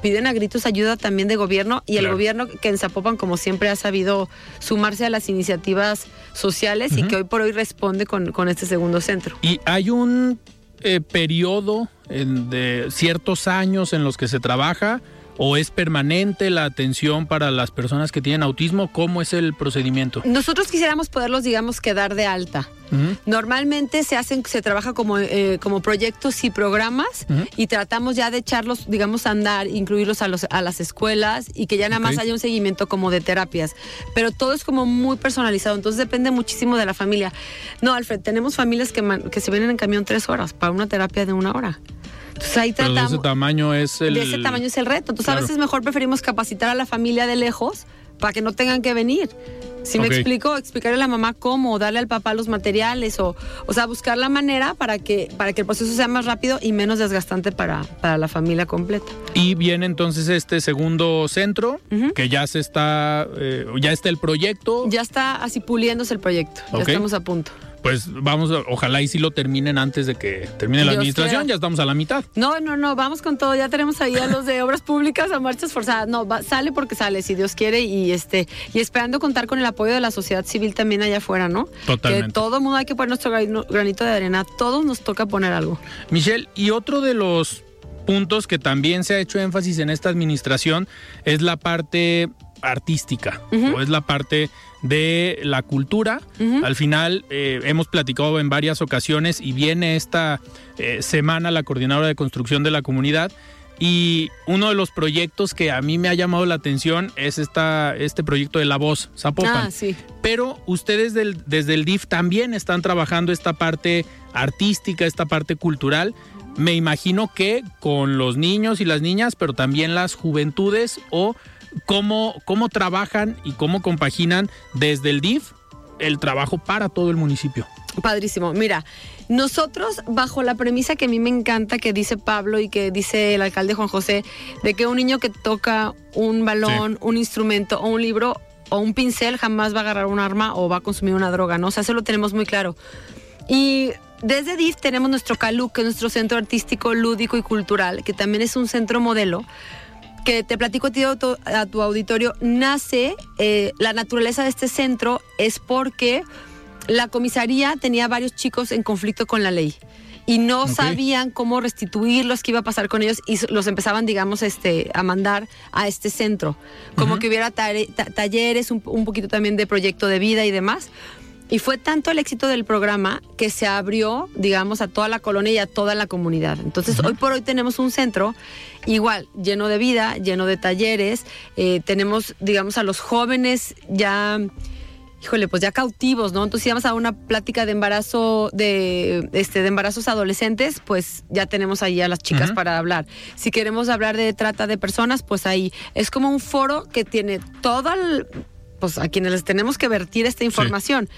piden a gritos ayuda también de gobierno y el gobierno que en Zapopan, como siempre, ha sabido sumarse a las iniciativas sociales y que hoy por hoy responde con, con este segundo centro.
Y hay un eh, periodo en- de ciertos años en los que se trabaja o es permanente la atención para las personas que tienen autismo. ¿Cómo es el procedimiento?
Nosotros quisiéramos poderlos, digamos, quedar de alta. Normalmente se hacen, se trabaja como, eh, como proyectos y programas y tratamos ya de echarlos, digamos, a andar, incluirlos a, los, a las escuelas y que ya nada más haya un seguimiento como de terapias. Pero todo es como muy personalizado, entonces depende muchísimo de la familia. No, Alfred, tenemos familias que, que se vienen en camión tres horas para una terapia de una hora. Entonces ahí
Pero de
tratamos...
ese tamaño es el...
De ese tamaño es el reto. Entonces
Claro.
a veces mejor preferimos capacitar a la familia de lejos para que no tengan que venir. Si me explico, explicarle a la mamá cómo, darle al papá los materiales o, o sea, buscar la manera para que, para que el proceso sea más rápido y menos desgastante para, para la familia completa.
Y viene entonces este segundo centro, que ya se está, eh, ya está el proyecto.
Ya está así puliéndose el proyecto. Ya estamos a punto.
Pues vamos, a- ojalá y si lo terminen antes de que termine la administración,
quiera.
ya estamos a la mitad.
No, no, no, vamos con todo. Ya tenemos ahí a los de obras públicas a marchas forzadas. No, va- sale porque sale, si Dios quiere, y este, y esperando contar con el apoyo de la sociedad civil también allá afuera, ¿no?
Totalmente.
Que todo mundo hay que poner nuestro granito de arena. Todos nos toca poner algo.
Michelle, y otro de los puntos que también se ha hecho énfasis en esta administración es la parte artística o es la parte de la cultura. Al final eh, hemos platicado en varias ocasiones y viene esta eh, semana la coordinadora de construcción de la comunidad. Y uno de los proyectos que a mí me ha llamado la atención es esta, este proyecto de La Voz, Zapopan.
Ah, sí.
Pero ustedes del- desde el DIF también están trabajando esta parte artística, esta parte cultural. Me imagino que con los niños y las niñas, pero también las juventudes o cómo, cómo trabajan y cómo compaginan desde el DIF el trabajo para todo el municipio.
Padrísimo. Mira, nosotros bajo la premisa que a mí me encanta que dice Pablo y que dice el alcalde Juan José, de que un niño que toca un balón, un instrumento o un libro o un pincel jamás va a agarrar un arma o va a consumir una droga, ¿no? O sea, eso lo tenemos muy claro. Y desde DIF tenemos nuestro CALU, que es nuestro centro artístico, lúdico y cultural, que también es un centro modelo que te platico a ti a tu, a tu auditorio, nace, eh, la naturaleza de este centro es porque la comisaría tenía varios chicos en conflicto con la ley y no sabían cómo restituirlos, qué iba a pasar con ellos y los empezaban, digamos, este, a mandar a este centro. Como que hubiera tare- ta- talleres, un, un poquito también de proyecto de vida y demás. Y fue tanto el éxito del programa que se abrió, digamos, a toda la colonia y a toda la comunidad. Entonces, hoy por hoy tenemos un centro igual, lleno de vida, lleno de talleres. Eh, tenemos, digamos, a los jóvenes ya, híjole, pues ya cautivos, ¿no? Entonces, si vamos a una plática de embarazo, de, este, de embarazos adolescentes, pues ya tenemos ahí a las chicas para hablar. Si queremos hablar de trata de personas, pues ahí es como un foro que tiene todo el, pues a quienes les tenemos que vertir esta información.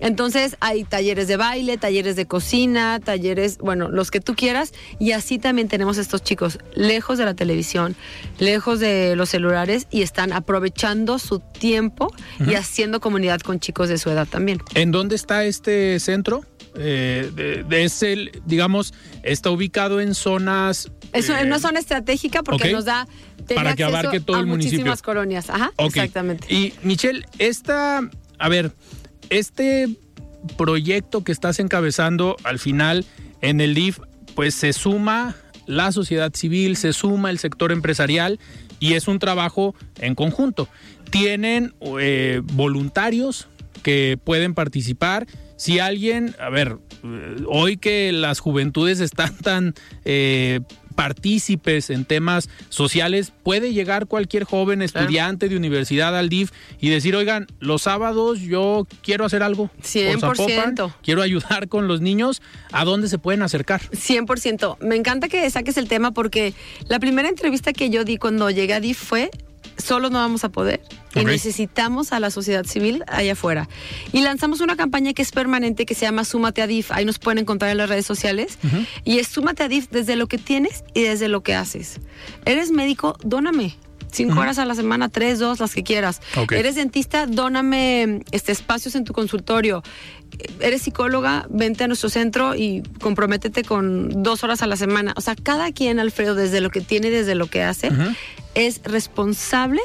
Entonces hay talleres de baile, talleres de cocina, talleres, bueno, los que tú quieras. Y así también tenemos estos chicos lejos de la televisión, lejos de los celulares y están aprovechando su tiempo y haciendo comunidad con chicos de su edad también.
¿En dónde está este centro? Eh, de- de- es el, digamos, está ubicado en zonas.
Es
eh,
una zona estratégica porque nos da
Para que abarque todo
a
el municipio.
muchísimas colonias. Ajá, exactamente.
Y Michelle, esta, a ver, este proyecto que estás encabezando al final en el DIF, pues se suma la sociedad civil, se suma el sector empresarial y es un trabajo en conjunto. Tienen eh, voluntarios que pueden participar. Si alguien, a ver, eh, hoy que las juventudes están tan eh, partícipes en temas sociales, puede llegar cualquier joven estudiante de universidad al DIF y decir, oigan, los sábados yo quiero hacer algo. por
100%.
Zapopan, quiero ayudar con los niños. ¿A dónde se pueden acercar?
100%. Me encanta que saques el tema porque la primera entrevista que yo di cuando llegué a DIF fue solos no vamos a poder y necesitamos a la sociedad civil allá afuera. Y lanzamos una campaña que es permanente que se llama Súmate a DIF. Ahí nos pueden encontrar en las redes sociales. Y es Súmate a DIF desde lo que tienes y desde lo que haces. Eres médico, dóname. Cinco horas a la semana, tres, dos, las que quieras. Eres dentista, dóname este, espacios en tu consultorio. Eres psicóloga, vente a nuestro centro y comprométete con dos horas a la semana. O sea, cada quien, Alfredo, desde lo que tiene y desde lo que hace, es responsable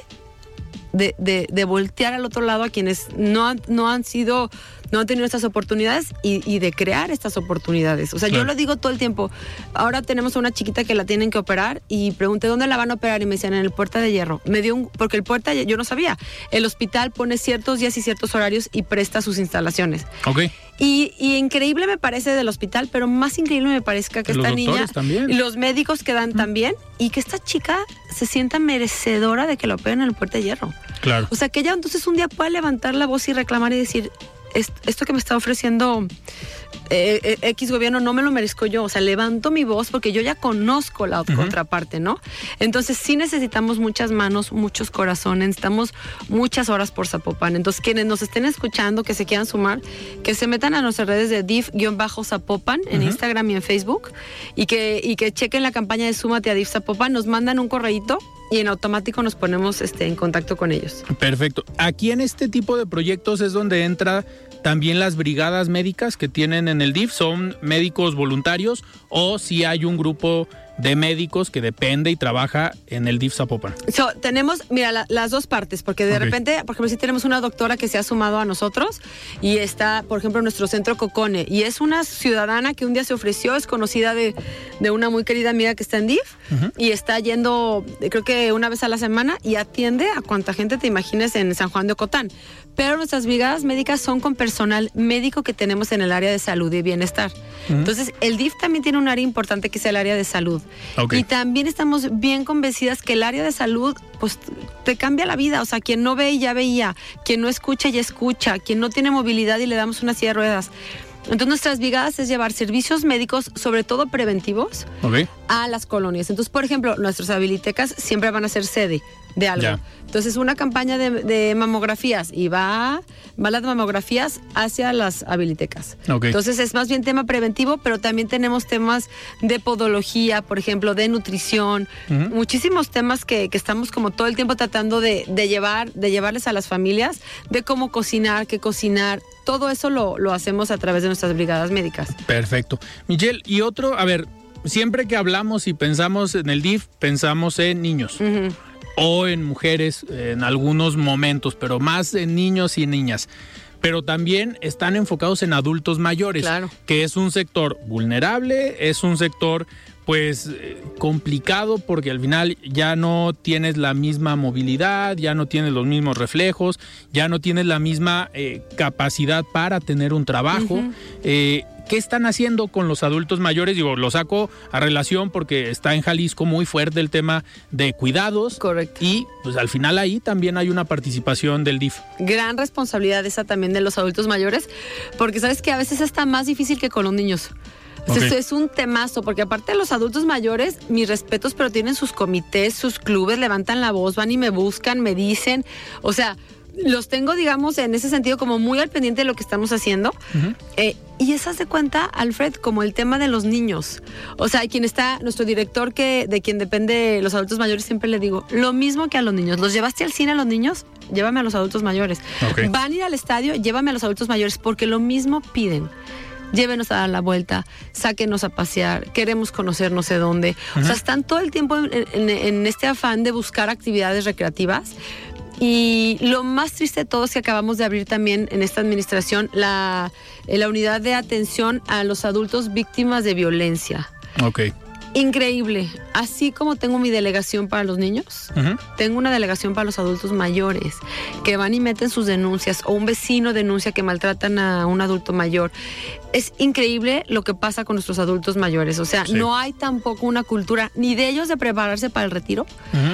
de, de- de voltear al otro lado a quienes no han, no han sido, no han tenido estas oportunidades y, y de crear estas oportunidades. O sea, yo lo digo todo el tiempo. Ahora tenemos a una chiquita que la tienen que operar y pregunté dónde la van a operar y me decían en el Puerta de Hierro. Me dio un, porque el Puerta de- yo no sabía. El hospital pone ciertos días y ciertos horarios y presta sus instalaciones.
Ok.
Y, y increíble me parece del hospital, pero más increíble me parezca que
Los
esta niña
también.
los médicos que dan también y que esta chica se sienta merecedora de que la operen en el Puerta de Hierro.
Claro.
O sea, que ella entonces un día pueda levantar la voz y reclamar y decir, "Es- esto que me está ofreciendo eh, eh, X gobierno no me lo merezco yo. O sea, levanto mi voz porque yo ya conozco la
Ujú.
contraparte, ¿no? Entonces sí necesitamos muchas manos, muchos corazones, necesitamos muchas horas por Zapopan. Entonces quienes nos estén escuchando, que se quieran sumar, que se metan a nuestras redes de DIF-Zapopan en. Instagram y en Facebook y que, y que chequen la campaña de Súmate a DIF Zapopan, nos mandan un correíto y en automático nos ponemos este, en contacto con ellos.
Perfecto. Aquí en este tipo de proyectos es donde entra también las brigadas médicas que tienen en el DIF. Son médicos voluntarios o si hay un grupo de médicos que depende y trabaja en el DIF Zapopan.
So, tenemos, mira, la- las dos partes, porque de repente, por ejemplo, si tenemos una doctora que se ha sumado a nosotros y está, por ejemplo, en nuestro centro Cocone, y es una ciudadana que un día se ofreció, es conocida de, de una muy querida amiga que está en DIF, y está yendo, creo que una vez a la semana, y atiende a cuanta gente te imagines en San Juan de Ocotán. Pero nuestras brigadas médicas son con personal médico que tenemos en el área de salud y bienestar. Entonces, el DIF también tiene un área importante que es el área de salud. Y también estamos bien convencidas que el área de salud, pues, te cambia la vida. O sea, quien no ve ya veía, quien no escucha ya escucha, quien no tiene movilidad y le damos una silla de ruedas. Entonces, nuestras brigadas es llevar servicios médicos, sobre todo preventivos, a las colonias. Entonces, por ejemplo, nuestras habilitecas siempre van a ser sede de algo.
Ya.
Entonces, una campaña de, de mamografías y va, va las mamografías hacia las habilitecas. Entonces, es más bien tema preventivo, pero también tenemos temas de podología, por ejemplo, de nutrición, muchísimos temas que, que estamos como todo el tiempo tratando de, de llevar, de llevarles a las familias, de cómo cocinar, qué cocinar. Todo eso lo, lo hacemos a través de nuestras brigadas médicas.
Perfecto. Michelle, y otro, a ver, siempre que hablamos y pensamos en el DIF, pensamos en niños. O en mujeres en algunos momentos, pero más en niños y niñas. Pero también están enfocados en adultos mayores,
Claro.
que es un sector vulnerable, es un sector pues eh, complicado porque al final ya no tienes la misma movilidad, ya no tienes los mismos reflejos, ya no tienes la misma eh, capacidad para tener un trabajo. Eh, ¿Qué están haciendo con los adultos mayores? Digo, lo saco a relación porque está en Jalisco muy fuerte el tema de cuidados.
Correcto.
Y pues al final ahí también hay una participación del DIF.
gran responsabilidad esa también de los adultos mayores, porque sabes que a veces está más difícil que con los niños. O sea,
Ok.
esto es un temazo, porque aparte de los adultos mayores, mis respetos, pero tienen sus comités, sus clubes, levantan la voz, van y me buscan, me dicen, o sea, los tengo, digamos, en ese sentido como muy al pendiente de lo que estamos haciendo. Eh, y esas de cuenta, Alfred, como el tema de los niños. O sea, quien está, nuestro director que de quien depende los adultos mayores, siempre le digo, lo mismo que a los niños. ¿Los llevaste al cine a los niños? Llévame a los adultos mayores. Van a ir al estadio, llévame a los adultos mayores, porque lo mismo piden. Llévenos a dar la vuelta, sáquenos a pasear, queremos conocer no sé dónde. O sea, están todo el tiempo en, en- en este afán de buscar actividades recreativas. Y lo más triste de todo es que acabamos de abrir también en esta administración la, eh, la unidad de atención a los adultos víctimas de violencia.
Ok.
Increíble. Así como tengo mi delegación para los niños, tengo una delegación para los adultos mayores que van y meten sus denuncias o un vecino denuncia que maltratan a un adulto mayor. Es increíble lo que pasa con nuestros adultos mayores. O sea,
Sí.
no hay tampoco una cultura ni de ellos de prepararse para el retiro,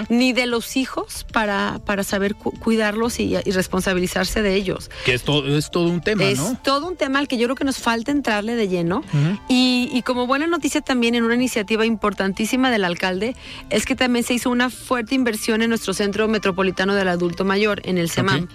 ni de los hijos para, para saber cu- cuidarlos y, y responsabilizarse de ellos.
Que es todo, es todo un tema,
Es
¿no?
todo un tema al que yo creo que nos falta entrarle de lleno. y, y como buena noticia también en una iniciativa importantísima del alcalde es que también se hizo una fuerte inversión en nuestro centro metropolitano del adulto mayor, en el CEMAM.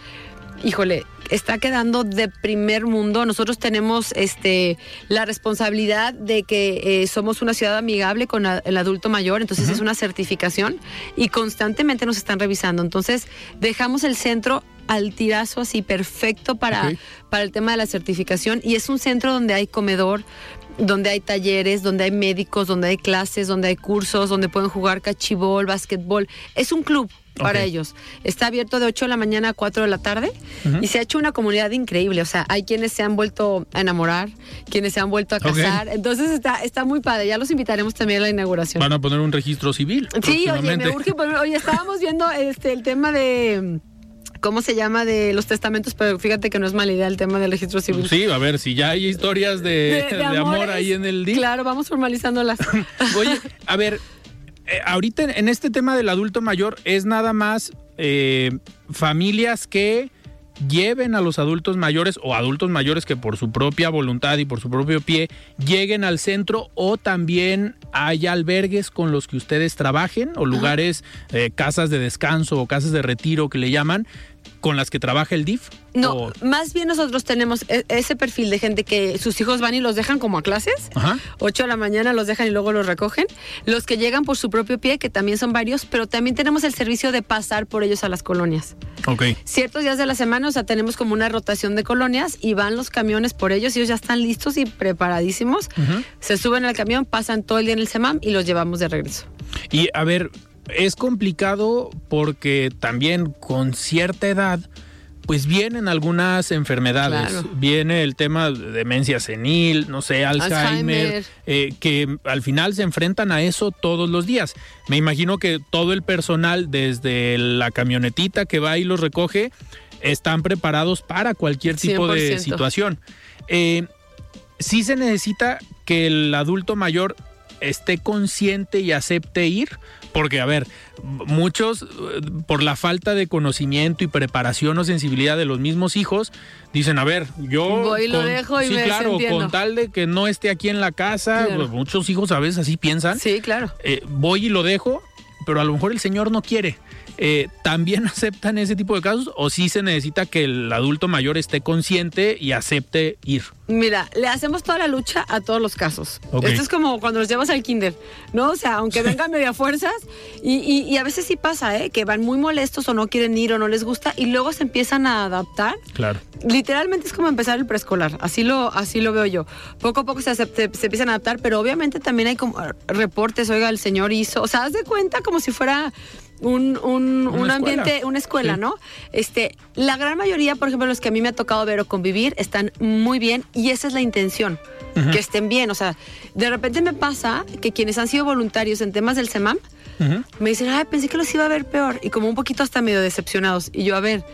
Híjole, está quedando de primer mundo. Nosotros tenemos este la responsabilidad de que eh, somos una ciudad amigable con a- el adulto mayor, entonces es una certificación y constantemente nos están revisando. Entonces dejamos el centro al tirazo así perfecto para, para el tema de la certificación y es un centro donde hay comedor, donde hay talleres, donde hay médicos, donde hay clases, donde hay cursos, donde pueden jugar cachibol, básquetbol. Es un club para ellos. Está abierto de 8 de la mañana a 4 de la tarde y se ha hecho una comunidad increíble. O sea, hay quienes se han vuelto a enamorar, quienes se han vuelto a casar. Entonces está, está muy padre. Ya los invitaremos también a la inauguración.
Van a poner un registro civil.
Sí, oye, me urge poner- Oye, estábamos viendo este el tema de. ¿Cómo se llama? De los testamentos, pero fíjate que no es mala idea el tema del registro civil.
Sí, a ver, si ya hay historias de, de amor ahí en el DIF.
Claro, vamos formalizándolas.
Oye, a ver, eh, ahorita en- este tema del adulto mayor es nada más eh, familias que lleven a los adultos mayores o adultos mayores que por su propia voluntad y por su propio pie lleguen al centro o también hay albergues con los que ustedes trabajen o lugares, eh, casas de descanso o casas de retiro que le llaman con las que trabaja el DIF?
No,
O-
más bien nosotros tenemos e- ese perfil de gente que sus hijos van y los dejan como a clases.
Ajá.
8 de la mañana los dejan y luego los recogen. Los que llegan por su propio pie, que también son varios, pero también tenemos el servicio de pasar por ellos a las colonias.
Ok.
Ciertos días de la semana, o sea, tenemos como una rotación de colonias y van los camiones por ellos ellos ya están listos y preparadísimos. Se suben al camión, pasan todo el día en el SEMAM y los llevamos de regreso.
Y a ver, es complicado porque también con cierta edad, pues vienen algunas enfermedades.
Claro.
Viene el tema de demencia senil, no sé, Alzheimer,
Alzheimer.
eh, que al final se enfrentan a eso todos los días. Me imagino que todo el personal, desde la camionetita que va y los recoge, están preparados para cualquier tipo de
100%.
situación. Eh, sí se necesita que el adulto mayor esté consciente y acepte ir, porque a ver, muchos eh, por la falta de conocimiento y preparación o sensibilidad de los mismos hijos dicen, a ver, yo
Voy y lo dejo y
sí,
me
claro,
desentiendo".
con tal de que no esté aquí en la casa,
Claro.
pues, muchos hijos a veces así piensan,
Sí, claro.
eh, voy y lo dejo, pero a lo mejor el señor no quiere. Eh, ¿También aceptan ese tipo de casos o sí se necesita que el adulto mayor esté consciente y acepte ir?
Mira, le hacemos toda la lucha a todos los casos. Esto es como cuando los llevas al kinder, ¿no? O sea, aunque vengan media fuerzas, y, y- y a veces sí pasa, ¿eh? Que van muy molestos o no quieren ir o no les gusta, y luego se empiezan a adaptar.
Claro.
Literalmente es como empezar el preescolar, así lo, así lo veo yo. Poco a poco se, acep- se empiezan a adaptar, pero obviamente también hay como reportes, oiga, el señor hizo, o sea, haz de cuenta como si fuera un, un,
Una
un
escuela.
ambiente, una escuela,
Sí.
¿no? Este, la gran mayoría, por ejemplo, los que a mí me ha tocado ver o convivir, están muy bien y esa es la intención, que estén bien. O sea, de repente me pasa que quienes han sido voluntarios en temas del CEMAM me dicen, ay, pensé que los iba a ver peor y como un poquito hasta medio decepcionados. Y yo, a ver,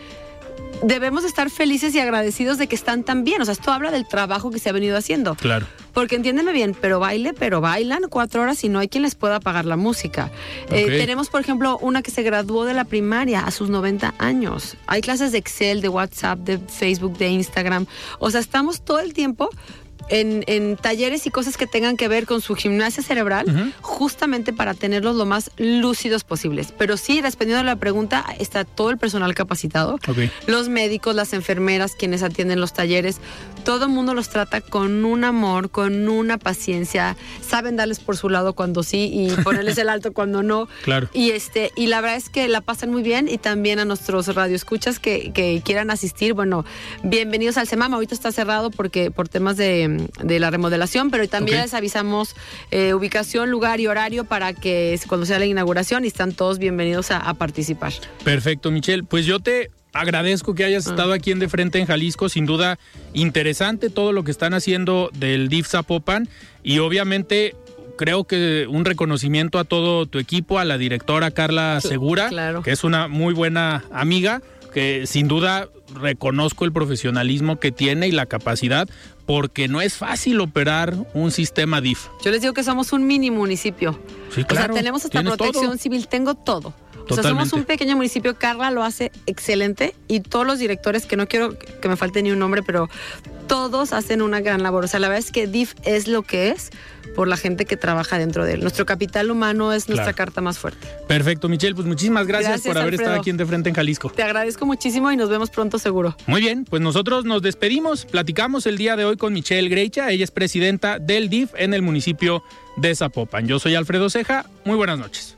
debemos estar felices y agradecidos de que están tan bien. O sea, esto habla del trabajo que se ha venido haciendo.
Claro.
Porque entiéndeme bien, pero baile, pero bailan cuatro horas y no hay quien les pueda pagar la música. Eh, tenemos, por ejemplo, una que se graduó de la primaria a sus 90 años. Hay clases de Excel, de WhatsApp, de Facebook, de Instagram. O sea, estamos todo el tiempo en, en talleres y cosas que tengan que ver con su gimnasia cerebral, justamente para tenerlos lo más lúcidos posibles. Pero sí, respondiendo a la pregunta, está todo el personal capacitado
Ok.
los médicos, las enfermeras, quienes atienden los talleres, todo el mundo los trata con un amor, con una paciencia, saben darles por su lado cuando sí y ponerles el alto cuando no.
Claro.
Y este, y la verdad es que la pasan muy bien y también a nuestros radioescuchas que, que quieran asistir, bueno, bienvenidos al CEMAM. Ahorita está cerrado porque por temas de, de la remodelación, pero también les avisamos eh, ubicación, lugar y horario para que cuando sea la inauguración y están todos bienvenidos a, a participar.
Perfecto, Michelle. Pues yo te agradezco que hayas estado aquí en De Frente en Jalisco. Sin duda, interesante todo lo que están haciendo del DIF Zapopan. Y obviamente, creo que un reconocimiento a todo tu equipo, a la directora Carla Segura,
claro.
que es una muy buena amiga, que sin duda reconozco el profesionalismo que tiene y la capacidad, porque no es fácil operar un sistema DIF.
Yo les digo que somos un mini municipio.
Sí, claro.
O sea, tenemos hasta protección
todo.
civil, tengo todo. O sea, somos un pequeño municipio. Carla lo hace excelente y todos los directores, que no quiero que me falte ni un nombre, pero todos hacen una gran labor. O sea, la verdad es que DIF es lo que es por la gente que trabaja dentro de él. Nuestro capital humano es nuestra
Claro.
carta más fuerte.
Perfecto, Michelle. Pues muchísimas gracias,
Gracias,
por haber
Alfredo.
estado aquí en De Frente en Jalisco.
Te agradezco muchísimo y nos vemos pronto seguro.
Muy bien, pues nosotros nos despedimos. Platicamos el día de hoy con Michelle Greicha. Ella es presidenta del DIF en el municipio de Zapopan. Yo soy Alfredo Ceja. Muy buenas noches.